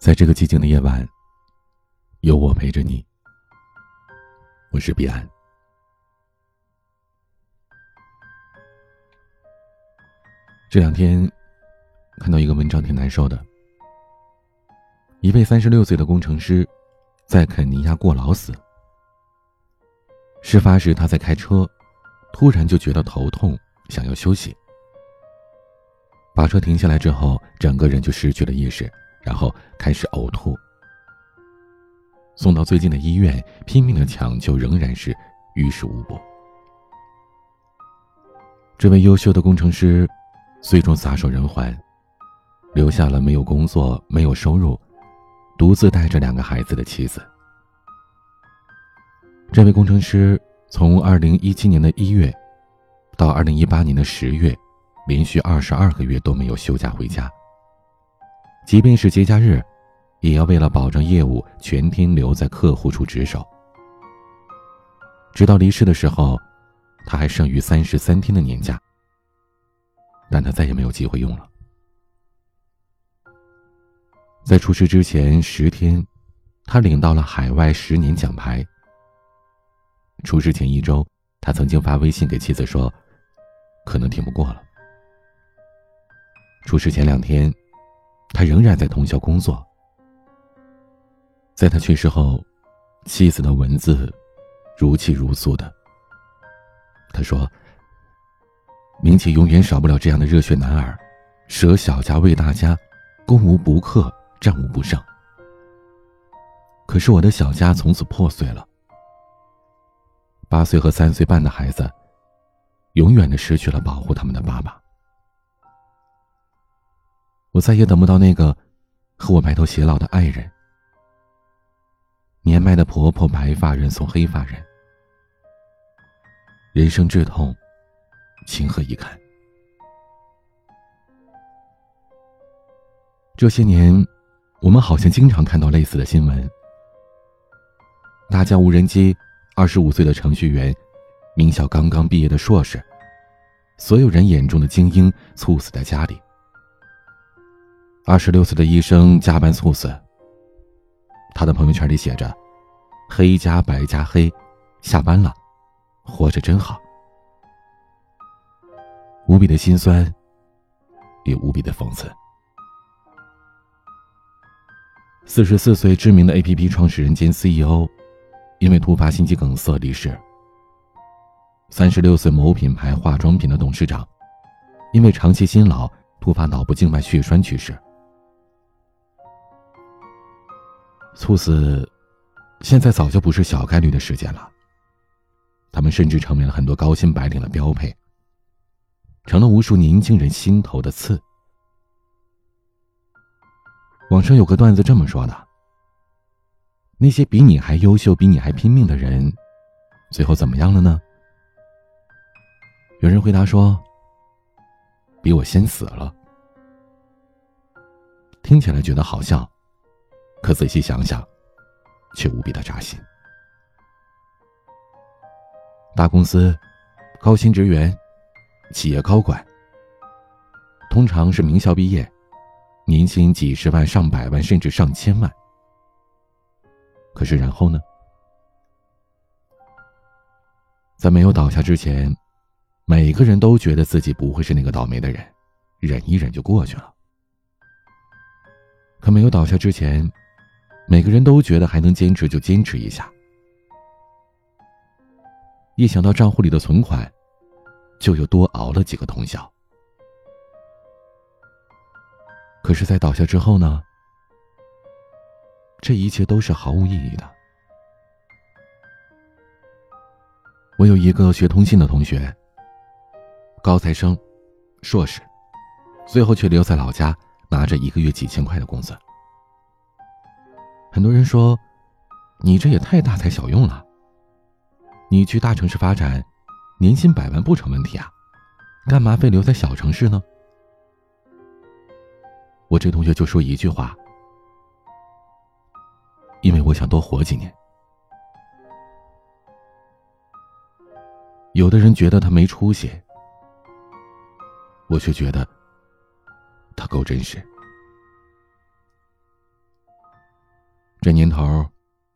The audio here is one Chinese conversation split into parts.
在这个寂静的夜晚，有我陪着你。我是彼岸。这两天看到一个文章，挺难受的。一位三十六岁的工程师在肯尼亚过劳死。事发时他在开车，突然就觉得头痛，想要休息。把车停下来之后，整个人就失去了意识。然后开始呕吐，送到最近的医院，拼命的抢救，仍然是于事无补。这位优秀的工程师，最终撒手人寰，留下了没有工作、没有收入、独自带着两个孩子的妻子。这位工程师从二零一七年的一月，到二零一八年的十月，连续二十二个月都没有休假回家。即便是节假日，也要为了保证业务，全天留在客户处值守。直到离世的时候，他还剩余三十三天的年假，但他再也没有机会用了。在出事之前十天，他领到了海外十年奖牌。出事前一周，他曾经发微信给妻子说：“可能挺不过了。”出事前两天。他仍然在通宵工作。在他去世后，妻子的文字如泣如诉的。他说：“明启永远少不了这样的热血男儿，舍小家为大家，攻无不克，战无不胜。可是我的小家从此破碎了。八岁和三岁半的孩子，永远的失去了保护他们的爸爸。”我再也等不到那个和我白头偕老的爱人。年迈的婆婆白发人送黑发人，人生至痛，情何以堪？这些年，我们好像经常看到类似的新闻：大疆无人机，二十五岁的程序员，名校刚刚毕业的硕士，所有人眼中的精英，猝死在家里。二十六岁的医生加班猝死。他的朋友圈里写着：“黑加白加黑，下班了，活着真好。”无比的心酸，也无比的讽刺。四十四岁知名的 APP 创始人兼 CEO，因为突发心肌梗塞离世。三十六岁某品牌化妆品的董事长，因为长期辛劳突发脑部静脉血栓去世。猝死，现在早就不是小概率的事件了。他们甚至成为了很多高薪白领的标配，成了无数年轻人心头的刺。网上有个段子这么说的：那些比你还优秀、比你还拼命的人，最后怎么样了呢？有人回答说：“比我先死了。”听起来觉得好笑。可仔细想想，却无比的扎心。大公司，高薪职员，企业高管，通常是名校毕业，年薪几十万、上百万，甚至上千万。可是然后呢？在没有倒下之前，每个人都觉得自己不会是那个倒霉的人，忍一忍就过去了。可没有倒下之前。每个人都觉得还能坚持就坚持一下，一想到账户里的存款，就又多熬了几个通宵。可是，在倒下之后呢？这一切都是毫无意义的。我有一个学通信的同学，高材生，硕士，最后却留在老家，拿着一个月几千块的工资。很多人说：“你这也太大材小用了。你去大城市发展，年薪百万不成问题啊，干嘛非留在小城市呢？”我这同学就说一句话：“因为我想多活几年。”有的人觉得他没出息，我却觉得他够真实。这年头，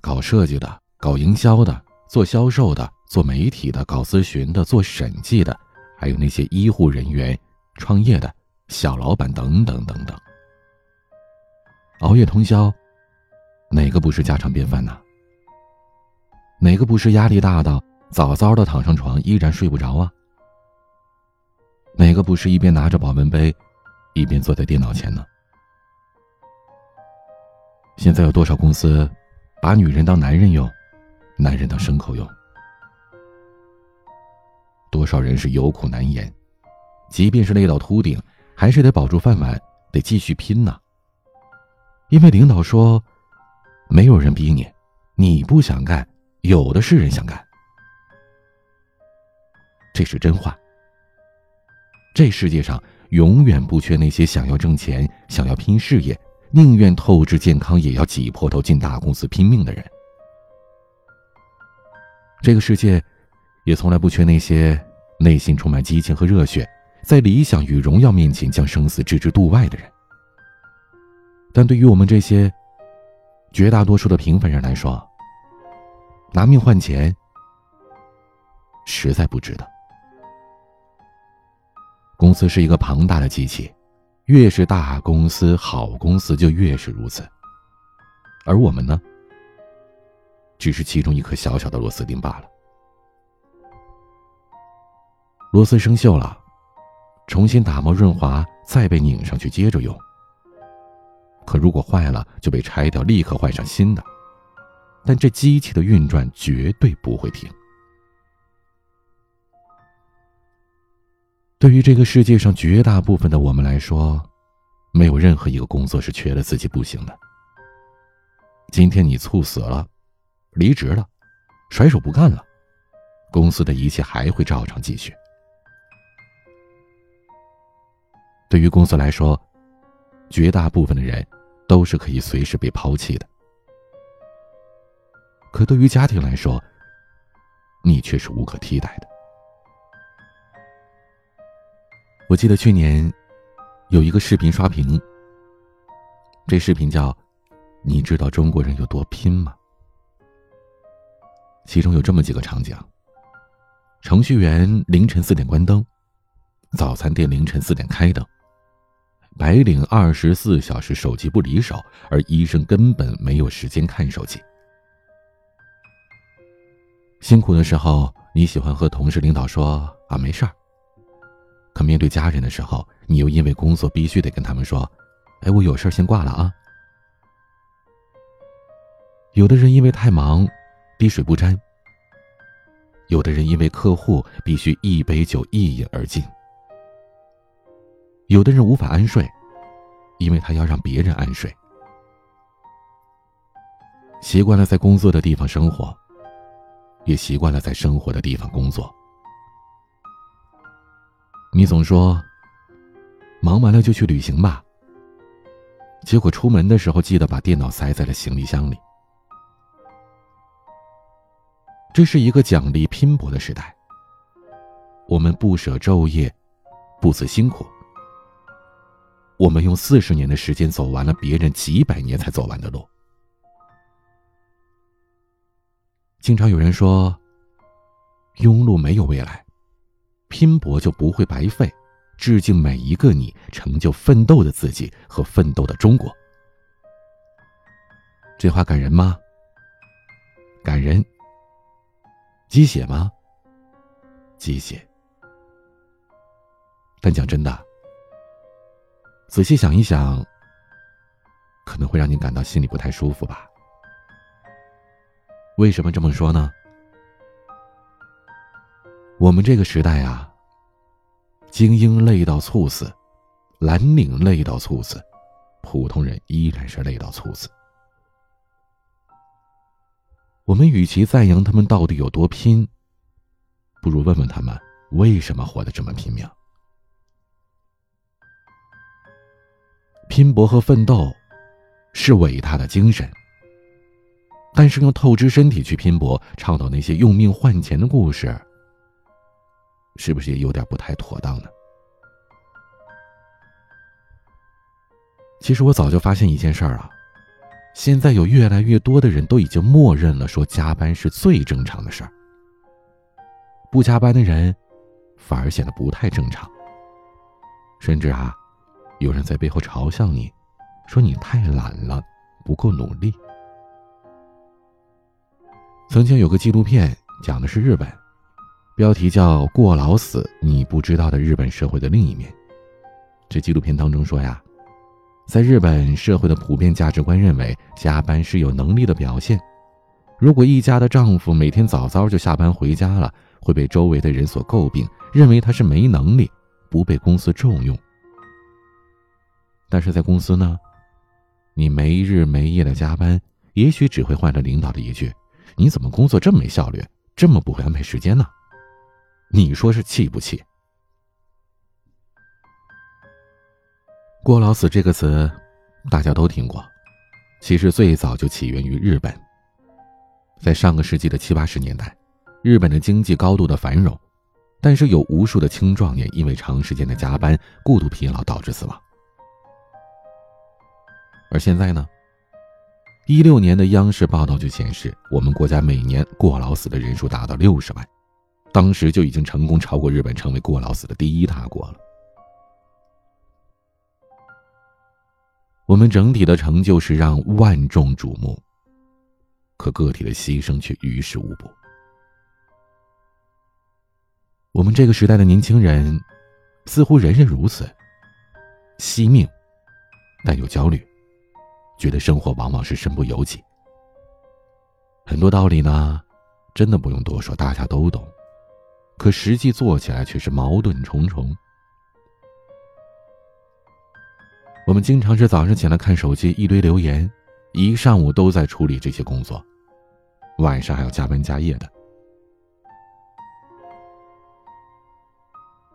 搞设计的、搞营销的、做销售的、做媒体的、搞咨询的、做审计的，还有那些医护人员、创业的小老板等等等等，熬夜通宵，哪个不是家常便饭呢？哪个不是压力大到早早的躺上床依然睡不着啊？哪个不是一边拿着保温杯，一边坐在电脑前呢？现在有多少公司，把女人当男人用，男人当牲口用？多少人是有苦难言，即便是累到秃顶，还是得保住饭碗，得继续拼呢？因为领导说，没有人逼你，你不想干。有的是人想干，这是真话。这世界上永远不缺那些想要挣钱、想要拼事业、宁愿透支健康也要挤破头进大公司拼命的人。这个世界，也从来不缺那些内心充满激情和热血，在理想与荣耀面前将生死置之度外的人。但对于我们这些绝大多数的平凡人来说，拿命换钱，实在不值得。公司是一个庞大的机器，越是大公司、好公司就越是如此。而我们呢，只是其中一颗小小的螺丝钉罢了。螺丝生锈了，重新打磨润滑，再被拧上去接着用。可如果坏了，就被拆掉，立刻换上新的。但这机器的运转绝对不会停。对于这个世界上绝大部分的我们来说，没有任何一个工作是缺了自己不行的。今天你猝死了，离职了，甩手不干了，公司的一切还会照常继续。对于公司来说，绝大部分的人都是可以随时被抛弃的。可对于家庭来说，你却是无可替代的。我记得去年有一个视频刷屏，这视频叫“你知道中国人有多拼吗？”其中有这么几个场景：程序员凌晨四点关灯，早餐店凌晨四点开灯，白领二十四小时手机不离手，而医生根本没有时间看手机。辛苦的时候，你喜欢和同事、领导说啊没事儿。可面对家人的时候，你又因为工作必须得跟他们说，哎，我有事先挂了啊。有的人因为太忙，滴水不沾；有的人因为客户必须一杯酒一饮而尽；有的人无法安睡，因为他要让别人安睡。习惯了在工作的地方生活。也习惯了在生活的地方工作。你总说，忙完了就去旅行吧。结果出门的时候记得把电脑塞在了行李箱里。这是一个奖励拼搏的时代。我们不舍昼夜，不辞辛苦。我们用四十年的时间走完了别人几百年才走完的路。经常有人说：“庸碌没有未来，拼搏就不会白费。”致敬每一个你，成就奋斗的自己和奋斗的中国。这话感人吗？感人。鸡血吗？鸡血。但讲真的，仔细想一想，可能会让你感到心里不太舒服吧。为什么这么说呢？我们这个时代啊，精英累到猝死，蓝领累到猝死，普通人依然是累到猝死。我们与其赞扬他们到底有多拼，不如问问他们为什么活得这么拼命。拼搏和奋斗是伟大的精神。但是用透支身体去拼搏，倡导那些用命换钱的故事，是不是也有点不太妥当呢？其实我早就发现一件事儿啊，现在有越来越多的人都已经默认了，说加班是最正常的事儿。不加班的人，反而显得不太正常。甚至啊，有人在背后嘲笑你，说你太懒了，不够努力。曾经有个纪录片讲的是日本，标题叫《过劳死：你不知道的日本社会的另一面》。这纪录片当中说呀。在日本社会的普遍价值观认为，加班是有能力的表现。如果一家的丈夫每天早早就下班回家了，会被周围的人所诟病，认为他是没能力，不被公司重用。但是在公司呢，你没日没夜的加班，也许只会换来领导的一句：“你怎么工作这么没效率，这么不会安排时间呢？”你说是气不气？过劳死这个词，大家都听过。其实最早就起源于日本。在上个世纪的七八十年代，日本的经济高度的繁荣，但是有无数的青壮年因为长时间的加班、过度疲劳导致死亡。而现在呢，一六年的央视报道就显示，我们国家每年过劳死的人数达到六十万，当时就已经成功超过日本，成为过劳死的第一大国了。我们整体的成就是让万众瞩目，可个体的牺牲却于事无补。我们这个时代的年轻人，似乎人人如此，惜命，但又焦虑，觉得生活往往是身不由己。很多道理呢，真的不用多说，大家都懂，可实际做起来却是矛盾重重。我们经常是早上起来看手机，一堆留言，一上午都在处理这些工作，晚上还要加班加夜的。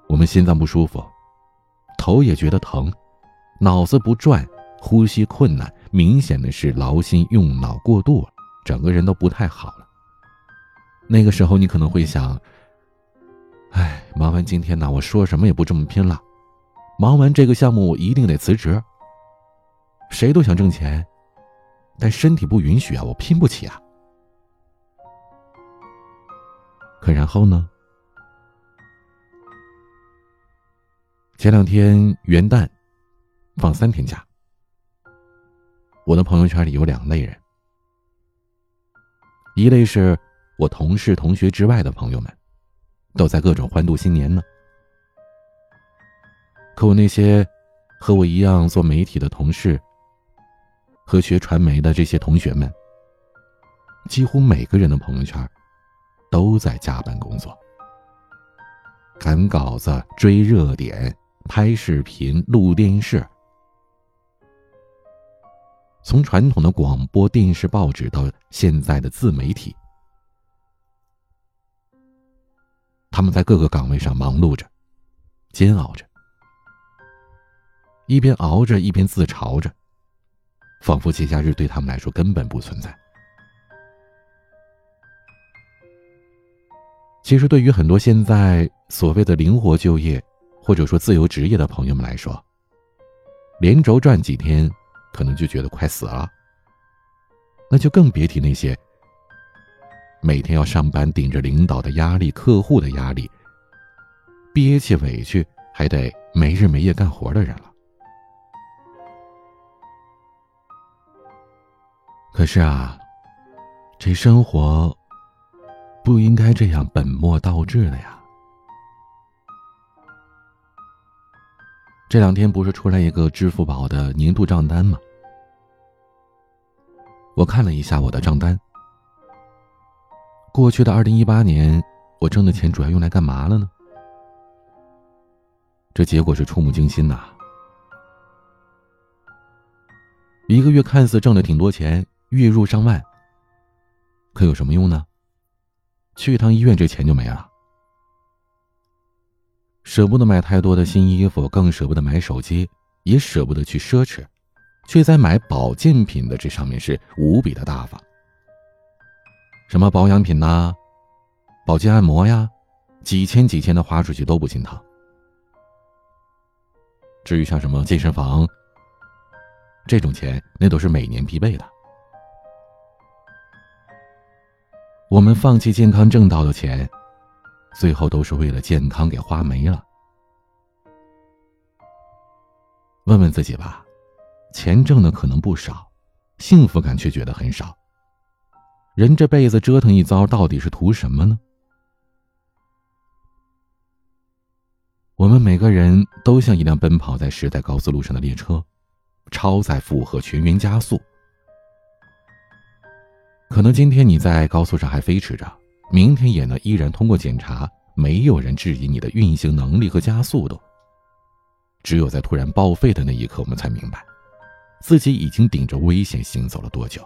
我们心脏不舒服，头也觉得疼，脑子不转，呼吸困难，明显的是劳心用脑过度，整个人都不太好了。那个时候你可能会想：，哎，忙完今天呢，我说什么也不这么拼了。忙完这个项目，我一定得辞职。谁都想挣钱，但身体不允许啊，我拼不起啊。可然后呢？前两天元旦，放三天假。我的朋友圈里有两类人，一类是我同事、同学之外的朋友们，都在各种欢度新年呢。可我那些和我一样做媒体的同事，和学传媒的这些同学们，几乎每个人的朋友圈都在加班工作，赶稿子、追热点、拍视频、录电视。从传统的广播电视、报纸到现在的自媒体，他们在各个岗位上忙碌着，煎熬着。一边熬着，一边自嘲着，仿佛节假日对他们来说根本不存在。其实，对于很多现在所谓的灵活就业，或者说自由职业的朋友们来说，连轴转几天，可能就觉得快死了。那就更别提那些每天要上班，顶着领导的压力、客户的压力，憋屈委屈，还得没日没夜干活的人了。可是啊，这生活不应该这样本末倒置的呀！这两天不是出来一个支付宝的年度账单吗？我看了一下我的账单，过去的二零一八年，我挣的钱主要用来干嘛了呢？这结果是触目惊心呐！一个月看似挣了挺多钱。月入上万，可有什么用呢？去一趟医院，这钱就没了。舍不得买太多的新衣服，更舍不得买手机，也舍不得去奢侈，却在买保健品的这上面是无比的大方。什么保养品呐，保健按摩呀，几千几千的花出去都不心疼。至于像什么健身房，这种钱那都是每年必备的。我们放弃健康挣到的钱，最后都是为了健康给花没了。问问自己吧，钱挣的可能不少，幸福感却觉得很少。人这辈子折腾一遭，到底是图什么呢？我们每个人都像一辆奔跑在时代高速路上的列车，超载负荷，全员加速。可能今天你在高速上还飞驰着，明天也能依然通过检查，没有人质疑你的运行能力和加速度。只有在突然报废的那一刻，我们才明白，自己已经顶着危险行走了多久。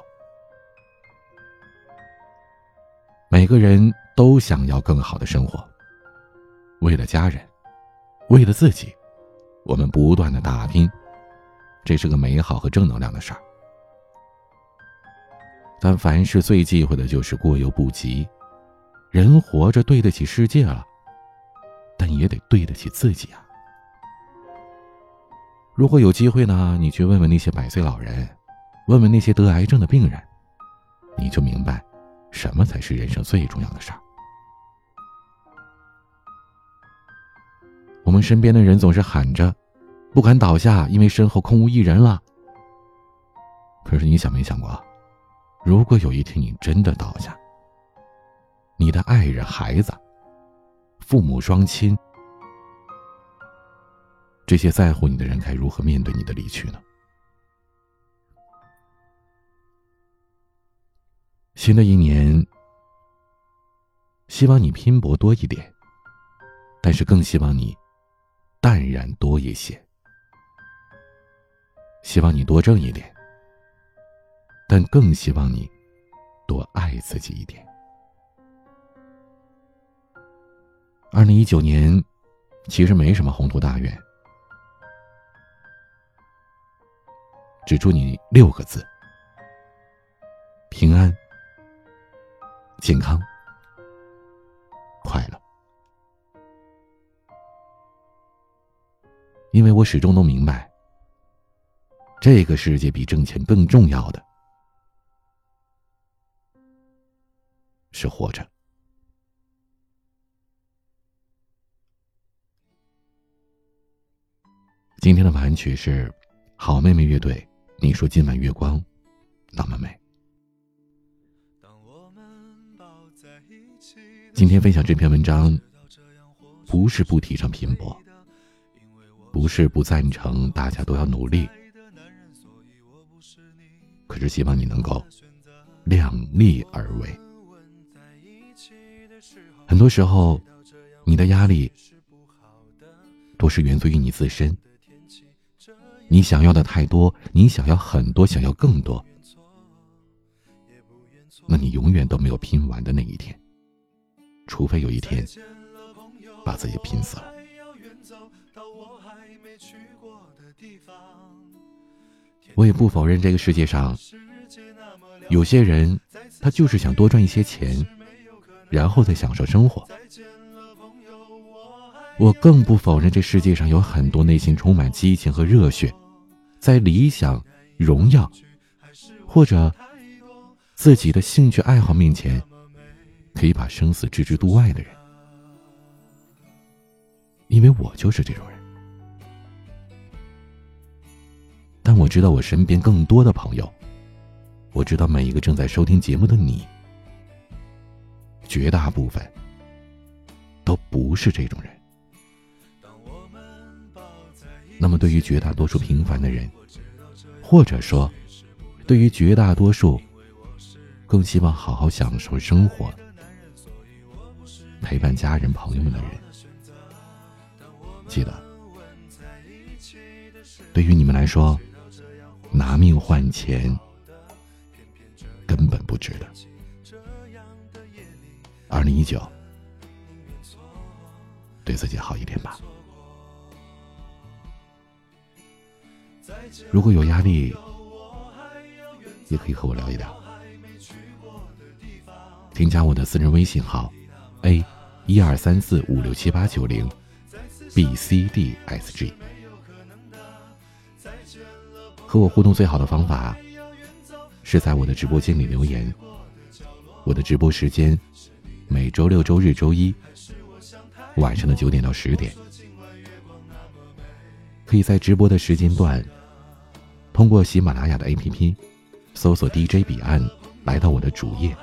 每个人都想要更好的生活，为了家人。为了自己，我们不断的打拼，这是个美好和正能量的事儿。但凡事最忌讳的就是过犹不及。人活着对得起世界了，但也得对得起自己啊。如果有机会呢，你去问问那些百岁老人，问问那些得癌症的病人，你就明白，什么才是人生最重要的事儿。我们身边的人总是喊着，不敢倒下，因为身后空无一人了。可是你想没想过，如果有一天你真的倒下，你的爱人、孩子、父母双亲，这些在乎你的人该如何面对你的离去呢？新的一年，希望你拼搏多一点，但是更希望你。淡然多一些，希望你多挣一点，但更希望你多爱自己一点。二零一九年其实没什么宏图大愿，只祝你六个字：平安、健康、快乐。因为我始终都明白，这个世界比挣钱更重要的是活着。今天的晚曲是好妹妹乐队，你说今晚月光那么美。今天分享这篇文章，不是不提倡拼搏。不是不赞成大家都要努力，可是希望你能够量力而为。很多时候，你的压力都是源自于你自身。你想要的太多，你想要很多，想要更多，那你永远都没有拼完的那一天，除非有一天把自己拼死了。我也不否认这个世界上有些人，他就是想多赚一些钱，然后再享受生活。我更不否认这世界上有很多内心充满激情和热血，在理想、荣耀或者自己的兴趣爱好面前，可以把生死置之度外的人。因为我就是这种人。但我知道，我身边更多的朋友，我知道每一个正在收听节目的你，绝大部分都不是这种人。那么，对于绝大多数平凡的人，或者说，对于绝大多数更希望好好享受生活、陪伴家人朋友们的人，记得，对于你们来说。拿命换钱，根本不值得。二零一九，对自己好一点吧。如果有压力，也可以和我聊一聊。添加我的私人微信号：a 一二三四五六七八九零 b c d s g。和我互动最好的方法，是在我的直播间里留言，我的直播时间每周六、周日、周一晚上的九点到十点，可以在直播的时间段通过喜马拉雅的 APP 搜索 DJ 彼岸，来到我的主页，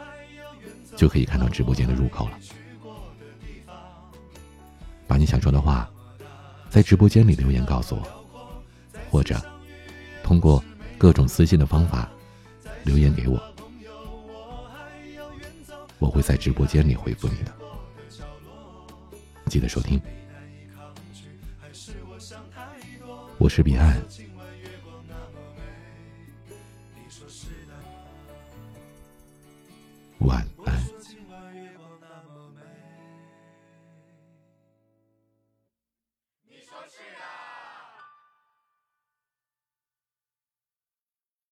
就可以看到直播间的入口了。把你想说的话在直播间里留言告诉我，或者通过各种私信的方法留言给我。我会在直播间里回复你的，记得收听。我是彼岸，晚。